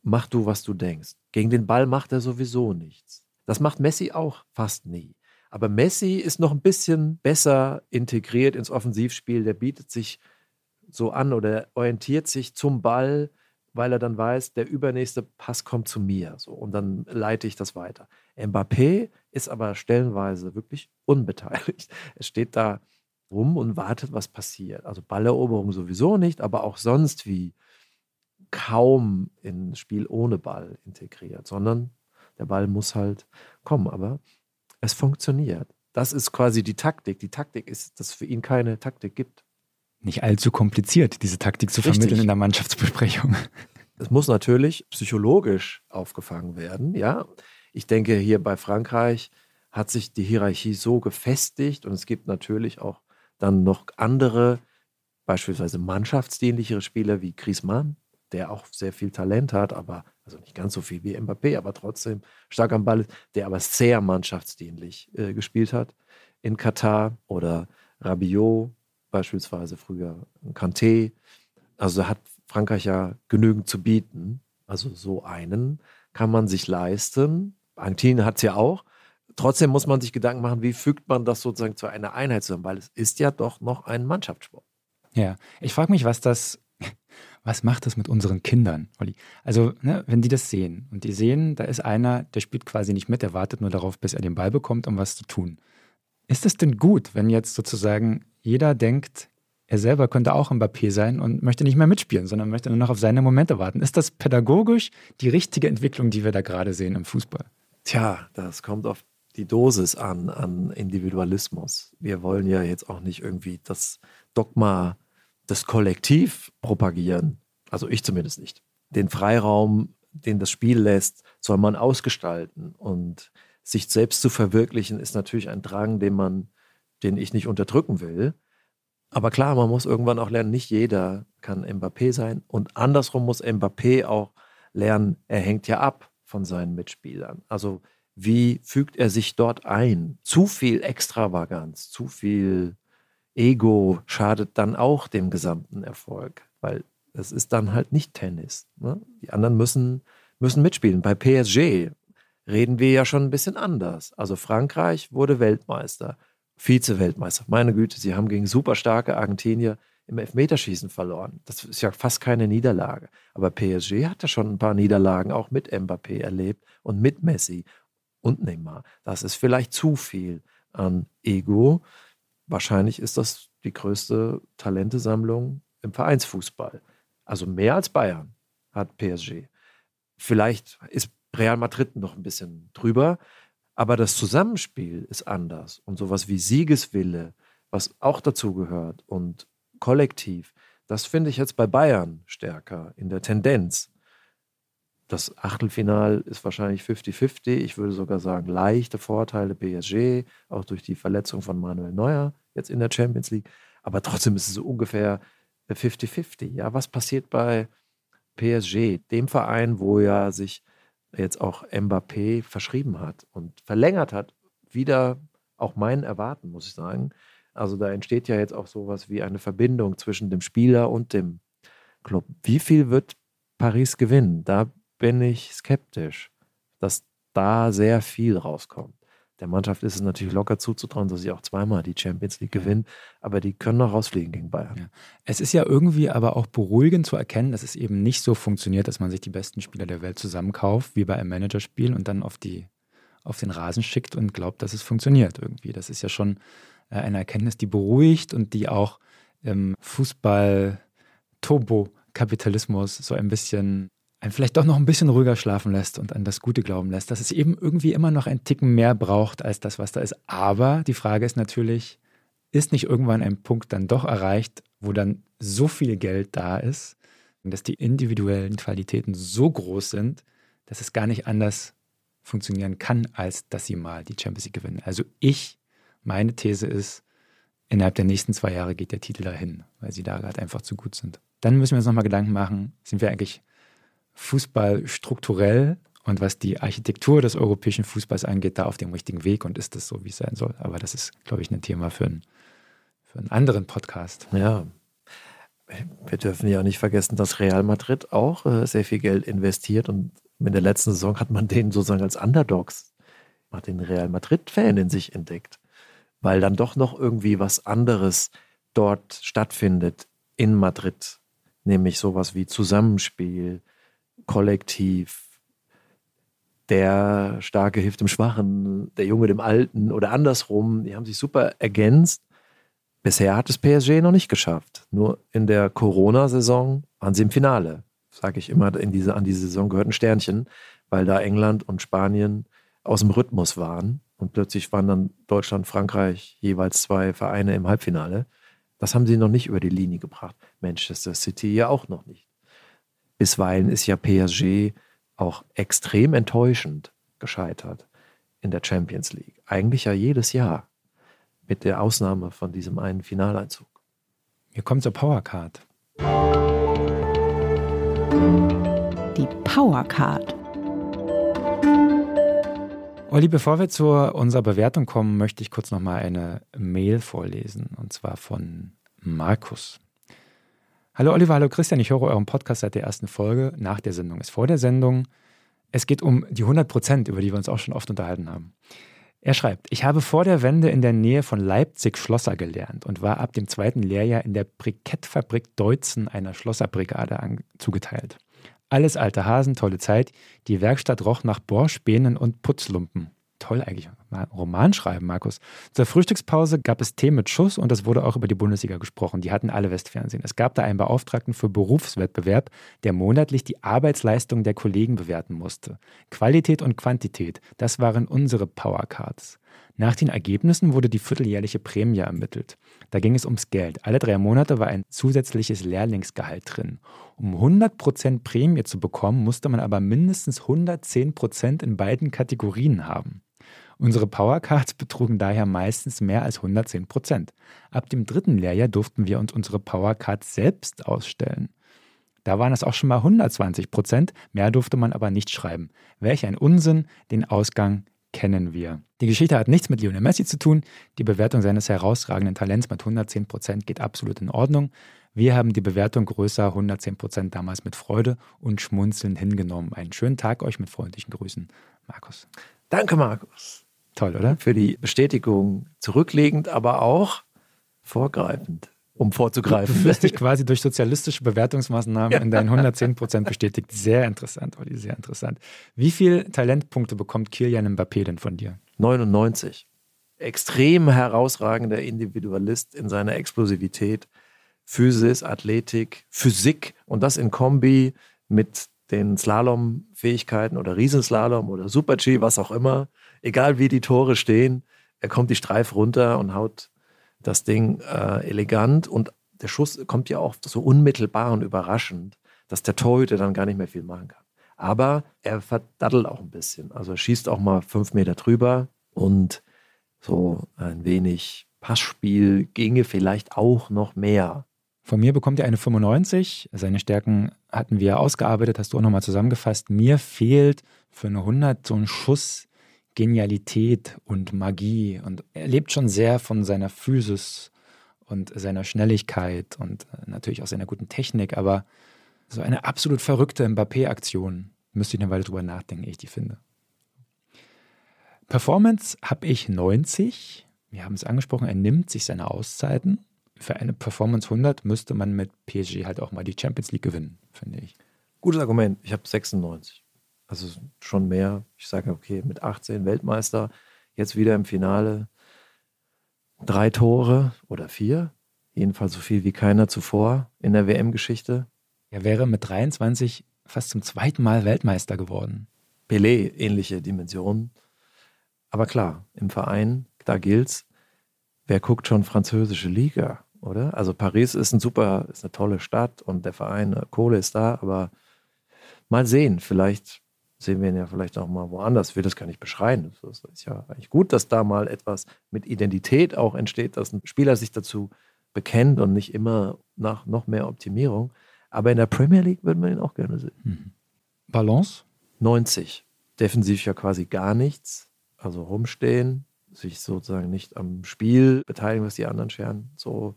Mach du, was du denkst. Gegen den Ball macht er sowieso nichts. Das macht Messi auch fast nie. Aber Messi ist noch ein bisschen besser integriert ins Offensivspiel. Der bietet sich so an oder orientiert sich zum Ball weil er dann weiß, der übernächste Pass kommt zu mir. So, und dann leite ich das weiter. Mbappé ist aber stellenweise wirklich unbeteiligt. Er steht da rum und wartet, was passiert. Also Balleroberung sowieso nicht, aber auch sonst wie kaum in Spiel ohne Ball integriert, sondern der Ball muss halt kommen. Aber es funktioniert. Das ist quasi die Taktik. Die Taktik ist, dass es für ihn keine Taktik gibt nicht allzu kompliziert, diese Taktik zu Richtig. vermitteln in der Mannschaftsbesprechung. Es muss natürlich psychologisch aufgefangen werden, ja. Ich denke, hier bei Frankreich hat sich die Hierarchie so gefestigt und es gibt natürlich auch dann noch andere, beispielsweise mannschaftsdienlichere Spieler wie Griezmann, der auch sehr viel Talent hat, aber also nicht ganz so viel wie Mbappé, aber trotzdem stark am Ball ist, der aber sehr mannschaftsdienlich äh, gespielt hat in Katar oder Rabiot, beispielsweise früher Kanté. Also hat Frankreich ja genügend zu bieten. Also so einen kann man sich leisten. Argentinien hat es ja auch. Trotzdem muss man sich Gedanken machen, wie fügt man das sozusagen zu einer Einheit zusammen, weil es ist ja doch noch ein Mannschaftssport. Ja, ich frage mich, was das, was macht das mit unseren Kindern, Olli? Also, ne, wenn die das sehen und die sehen, da ist einer, der spielt quasi nicht mit, der wartet nur darauf, bis er den Ball bekommt, um was zu tun. Ist es denn gut, wenn jetzt sozusagen jeder denkt, er selber könnte auch Mbappé sein und möchte nicht mehr mitspielen, sondern möchte nur noch auf seine Momente warten. Ist das pädagogisch die richtige Entwicklung, die wir da gerade sehen im Fußball? Tja, das kommt auf die Dosis an, an Individualismus. Wir wollen ja jetzt auch nicht irgendwie das Dogma des Kollektiv propagieren. Also ich zumindest nicht. Den Freiraum, den das Spiel lässt, soll man ausgestalten. Und sich selbst zu verwirklichen, ist natürlich ein Drang, den man, den ich nicht unterdrücken will. Aber klar, man muss irgendwann auch lernen, nicht jeder kann Mbappé sein. Und andersrum muss Mbappé auch lernen, er hängt ja ab von seinen Mitspielern. Also wie fügt er sich dort ein? Zu viel Extravaganz, zu viel Ego schadet dann auch dem gesamten Erfolg, weil es ist dann halt nicht Tennis. Ne? Die anderen müssen, müssen mitspielen. Bei PSG reden wir ja schon ein bisschen anders. Also Frankreich wurde Weltmeister, Vize-Weltmeister. Meine Güte, sie haben gegen super starke Argentinier im Elfmeterschießen verloren. Das ist ja fast keine Niederlage. Aber PSG hat ja schon ein paar Niederlagen auch mit Mbappé erlebt und mit Messi und Neymar. Das ist vielleicht zu viel an Ego. Wahrscheinlich ist das die größte Talentesammlung im Vereinsfußball. Also mehr als Bayern hat PSG. Vielleicht ist Real Madrid noch ein bisschen drüber, aber das Zusammenspiel ist anders. Und sowas wie Siegeswille, was auch dazu gehört, und kollektiv, das finde ich jetzt bei Bayern stärker in der Tendenz. Das Achtelfinal ist wahrscheinlich 50-50. Ich würde sogar sagen, leichte Vorteile PSG, auch durch die Verletzung von Manuel Neuer jetzt in der Champions League. Aber trotzdem ist es so ungefähr 50-50. Ja, was passiert bei PSG, dem Verein, wo ja sich jetzt auch Mbappé verschrieben hat und verlängert hat, wieder auch mein Erwarten, muss ich sagen. Also da entsteht ja jetzt auch sowas wie eine Verbindung zwischen dem Spieler und dem Club. Wie viel wird Paris gewinnen? Da bin ich skeptisch, dass da sehr viel rauskommt. Der Mannschaft ist es natürlich locker zuzutrauen, dass sie auch zweimal die Champions League gewinnen, aber die können noch rausfliegen gegen Bayern. Ja. Es ist ja irgendwie aber auch beruhigend zu erkennen, dass es eben nicht so funktioniert, dass man sich die besten Spieler der Welt zusammenkauft, wie bei einem Managerspiel und dann auf, die, auf den Rasen schickt und glaubt, dass es funktioniert irgendwie. Das ist ja schon äh, eine Erkenntnis, die beruhigt und die auch im Fußball-Turbo-Kapitalismus so ein bisschen einen vielleicht doch noch ein bisschen ruhiger schlafen lässt und an das Gute glauben lässt, dass es eben irgendwie immer noch ein Ticken mehr braucht als das, was da ist. Aber die Frage ist natürlich, ist nicht irgendwann ein Punkt dann doch erreicht, wo dann so viel Geld da ist, dass die individuellen Qualitäten so groß sind, dass es gar nicht anders funktionieren kann, als dass sie mal die Champions League gewinnen. Also ich, meine These ist, innerhalb der nächsten zwei Jahre geht der Titel dahin, weil sie da gerade einfach zu gut sind. Dann müssen wir uns nochmal Gedanken machen, sind wir eigentlich Fußball strukturell und was die Architektur des europäischen Fußballs angeht, da auf dem richtigen Weg und ist das so, wie es sein soll. Aber das ist, glaube ich, ein Thema für, ein, für einen anderen Podcast. Ja. Wir dürfen ja nicht vergessen, dass Real Madrid auch äh, sehr viel Geld investiert und in der letzten Saison hat man den sozusagen als Underdogs, hat den Real Madrid-Fan in sich entdeckt, weil dann doch noch irgendwie was anderes dort stattfindet in Madrid, nämlich sowas wie Zusammenspiel, Kollektiv, der Starke hilft dem Schwachen, der Junge dem Alten oder andersrum. Die haben sich super ergänzt. Bisher hat es PSG noch nicht geschafft. Nur in der Corona-Saison waren sie im Finale. Sage ich immer, in diese, an diese Saison gehört ein Sternchen, weil da England und Spanien aus dem Rhythmus waren. Und plötzlich waren dann Deutschland, Frankreich jeweils zwei Vereine im Halbfinale. Das haben sie noch nicht über die Linie gebracht. Manchester City ja auch noch nicht. Bisweilen ist ja PSG auch extrem enttäuschend gescheitert in der Champions League. Eigentlich ja jedes Jahr, mit der Ausnahme von diesem einen Finaleinzug. Wir kommen zur Powercard. Die Powercard. Olli, bevor wir zu unserer Bewertung kommen, möchte ich kurz nochmal eine Mail vorlesen, und zwar von Markus. Hallo Oliver, hallo Christian, ich höre euren Podcast seit der ersten Folge. Nach der Sendung ist vor der Sendung. Es geht um die 100 Prozent, über die wir uns auch schon oft unterhalten haben. Er schreibt, ich habe vor der Wende in der Nähe von Leipzig Schlosser gelernt und war ab dem zweiten Lehrjahr in der Brikettfabrik Deutzen einer Schlosserbrigade zugeteilt. Alles alte Hasen, tolle Zeit. Die Werkstatt roch nach Bohrspänen und Putzlumpen. Toll eigentlich. Roman schreiben, Markus. Zur Frühstückspause gab es Tee mit Schuss und es wurde auch über die Bundesliga gesprochen. Die hatten alle Westfernsehen. Es gab da einen Beauftragten für Berufswettbewerb, der monatlich die Arbeitsleistung der Kollegen bewerten musste. Qualität und Quantität, das waren unsere Powercards. Nach den Ergebnissen wurde die vierteljährliche Prämie ermittelt. Da ging es ums Geld. Alle drei Monate war ein zusätzliches Lehrlingsgehalt drin. Um 100% Prämie zu bekommen, musste man aber mindestens 110% in beiden Kategorien haben. Unsere Powercards betrugen daher meistens mehr als 110% Ab dem dritten Lehrjahr durften wir uns unsere Powercards selbst ausstellen. Da waren es auch schon mal 120% mehr durfte man aber nicht schreiben. Welch ein Unsinn, den Ausgang kennen wir. Die Geschichte hat nichts mit Lionel Messi zu tun. Die Bewertung seines herausragenden Talents mit 110 Prozent geht absolut in Ordnung. Wir haben die Bewertung größer 110 Prozent damals mit Freude und Schmunzeln hingenommen. Einen schönen Tag euch mit freundlichen Grüßen, Markus. Danke, Markus. Toll, oder? Für die Bestätigung zurücklegend, aber auch vorgreifend um vorzugreifen. Du wirst dich quasi durch sozialistische Bewertungsmaßnahmen ja. in deinen 110 Prozent bestätigt. Sehr interessant, Olli, sehr interessant. Wie viele Talentpunkte bekommt Kilian Mbappé denn von dir? 99. Extrem herausragender Individualist in seiner Explosivität, Physis, Athletik, Physik und das in Kombi mit den Slalom-Fähigkeiten oder Riesenslalom oder Super-G, was auch immer. Egal wie die Tore stehen, er kommt die Streif runter und haut das Ding äh, elegant und der Schuss kommt ja auch so unmittelbar und überraschend, dass der Torhüter dann gar nicht mehr viel machen kann. Aber er verdattelt auch ein bisschen. Also er schießt auch mal fünf Meter drüber und so ein wenig Passspiel ginge vielleicht auch noch mehr. Von mir bekommt er eine 95. Seine Stärken hatten wir ausgearbeitet, hast du auch nochmal zusammengefasst. Mir fehlt für eine 100 so ein Schuss Genialität und Magie. Und er lebt schon sehr von seiner Physis und seiner Schnelligkeit und äh, natürlich auch seiner guten Technik. Aber so eine absolut verrückte Mbappé-Aktion, müsste ich eine Weile drüber nachdenken, ich die finde. Performance habe ich 90. Wir haben es angesprochen, er nimmt sich seine Auszeiten. Für eine Performance 100 müsste man mit PSG halt auch mal die Champions League gewinnen, finde ich. Gutes Argument. Ich habe 96. Also schon mehr. Ich sage, okay, mit 18 Weltmeister, jetzt wieder im Finale. Drei Tore oder vier. Jedenfalls so viel wie keiner zuvor in der WM-Geschichte. Er wäre mit 23 fast zum zweiten Mal Weltmeister geworden. Pelé, ähnliche Dimensionen. Aber klar, im Verein, da gilt's. Wer guckt schon französische Liga, oder? Also Paris ist ein super, ist eine tolle Stadt und der Verein, äh, Kohle ist da, aber mal sehen, vielleicht sehen wir ihn ja vielleicht auch mal woanders. Ich will das gar nicht beschreien. Es ist ja eigentlich gut, dass da mal etwas mit Identität auch entsteht, dass ein Spieler sich dazu bekennt und nicht immer nach noch mehr Optimierung. Aber in der Premier League würde man ihn auch gerne sehen. Mhm. Balance? 90. Defensiv ja quasi gar nichts. Also rumstehen, sich sozusagen nicht am Spiel beteiligen, was die anderen scheren. So.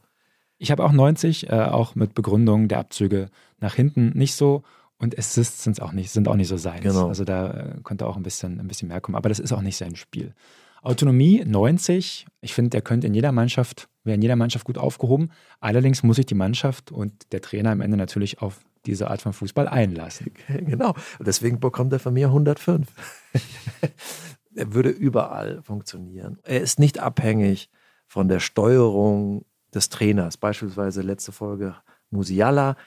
Ich habe auch 90, äh, auch mit Begründung der Abzüge nach hinten nicht so. Und Assists sind auch nicht, sind auch nicht so seins. Genau. Also da äh, konnte auch ein bisschen, ein bisschen mehr kommen. Aber das ist auch nicht sein Spiel. Autonomie 90. Ich finde, der könnte in jeder Mannschaft, wäre in jeder Mannschaft gut aufgehoben. Allerdings muss sich die Mannschaft und der Trainer am Ende natürlich auf diese Art von Fußball einlassen. Genau. Und deswegen bekommt er von mir 105. er würde überall funktionieren. Er ist nicht abhängig von der Steuerung des Trainers. Beispielsweise letzte Folge Musiala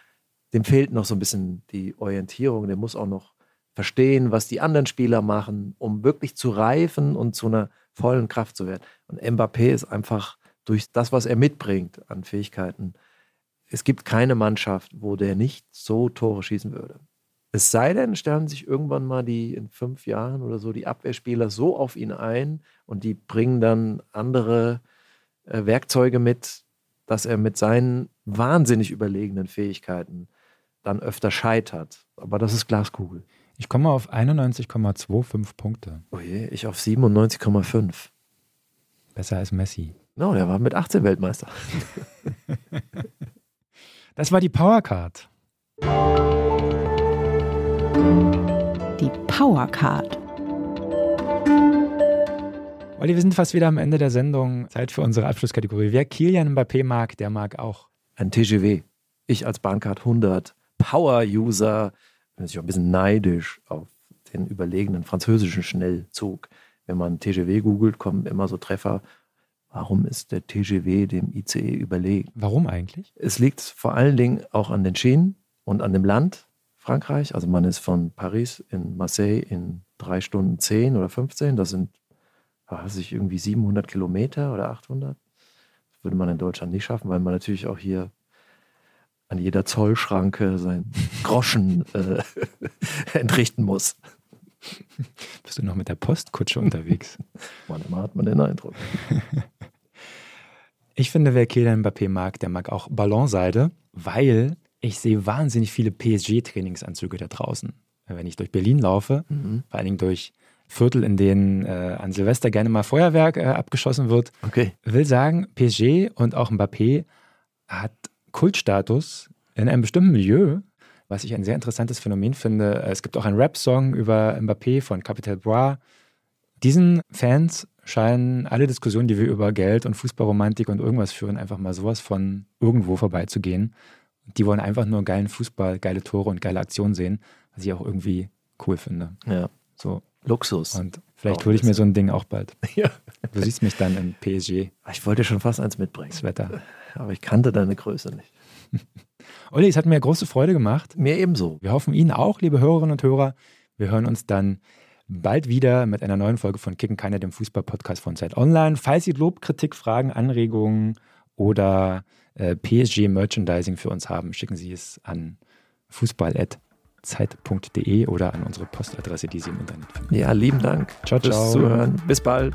dem fehlt noch so ein bisschen die Orientierung. Der muss auch noch verstehen, was die anderen Spieler machen, um wirklich zu reifen und zu einer vollen Kraft zu werden. Und Mbappé ist einfach durch das, was er mitbringt an Fähigkeiten, es gibt keine Mannschaft, wo der nicht so Tore schießen würde. Es sei denn, stellen sich irgendwann mal die in fünf Jahren oder so die Abwehrspieler so auf ihn ein und die bringen dann andere äh, Werkzeuge mit, dass er mit seinen wahnsinnig überlegenen Fähigkeiten dann öfter scheitert. Aber das ist Glaskugel. Ich komme auf 91,25 Punkte. Oh je, ich auf 97,5. Besser als Messi. No, der war mit 18 Weltmeister. das war die Powercard. Die Powercard. Olli, wir sind fast wieder am Ende der Sendung. Zeit für unsere Abschlusskategorie. Wer Kilian Mbappé mag, der mag auch. Ein TGW. Ich als Bahncard 100 Power-User bin ich auch ein bisschen neidisch auf den überlegenen französischen Schnellzug. wenn man TGW googelt, kommen immer so Treffer. Warum ist der TGW dem ICE überlegen? Warum eigentlich? Es liegt vor allen Dingen auch an den Schienen und an dem Land Frankreich. Also man ist von Paris in Marseille in drei Stunden zehn oder 15. Das sind weiß ich, irgendwie 700 Kilometer oder 800. Das würde man in Deutschland nicht schaffen, weil man natürlich auch hier an jeder Zollschranke sein Groschen äh, entrichten muss. Bist du noch mit der Postkutsche unterwegs? Manchmal hat man den Eindruck. Ich finde, wer Kylian Mbappé mag, der mag auch Ballonseide, weil ich sehe wahnsinnig viele PSG-Trainingsanzüge da draußen. Wenn ich durch Berlin laufe, mhm. vor allen Dingen durch Viertel, in denen äh, an Silvester gerne mal Feuerwerk äh, abgeschossen wird. Okay. Will sagen, PSG und auch Mbappé hat Kultstatus in einem bestimmten Milieu, was ich ein sehr interessantes Phänomen finde. Es gibt auch einen Rap-Song über Mbappé von Capital Bra. Diesen Fans scheinen alle Diskussionen, die wir über Geld und Fußballromantik und irgendwas führen, einfach mal sowas von irgendwo vorbeizugehen. Die wollen einfach nur geilen Fußball, geile Tore und geile Aktionen sehen, was ich auch irgendwie cool finde. Ja. So. Luxus. Und vielleicht hole ich mir so ein Ding auch bald. Ja. Du siehst mich dann im PSG. Ich wollte schon fast eins mitbringen. Das Wetter. Aber ich kannte deine Größe nicht. Olli, es hat mir große Freude gemacht. Mir ebenso. Wir hoffen Ihnen auch, liebe Hörerinnen und Hörer. Wir hören uns dann bald wieder mit einer neuen Folge von Kicken Keiner, dem Fußball-Podcast von Zeit Online. Falls Sie Lob, Kritik, Fragen, Anregungen oder äh, PSG-Merchandising für uns haben, schicken Sie es an fußball.zeit.de oder an unsere Postadresse, die Sie im Internet finden. Ja, lieben Dank. Ciao, ciao. Fürs Zuhören. Bis bald.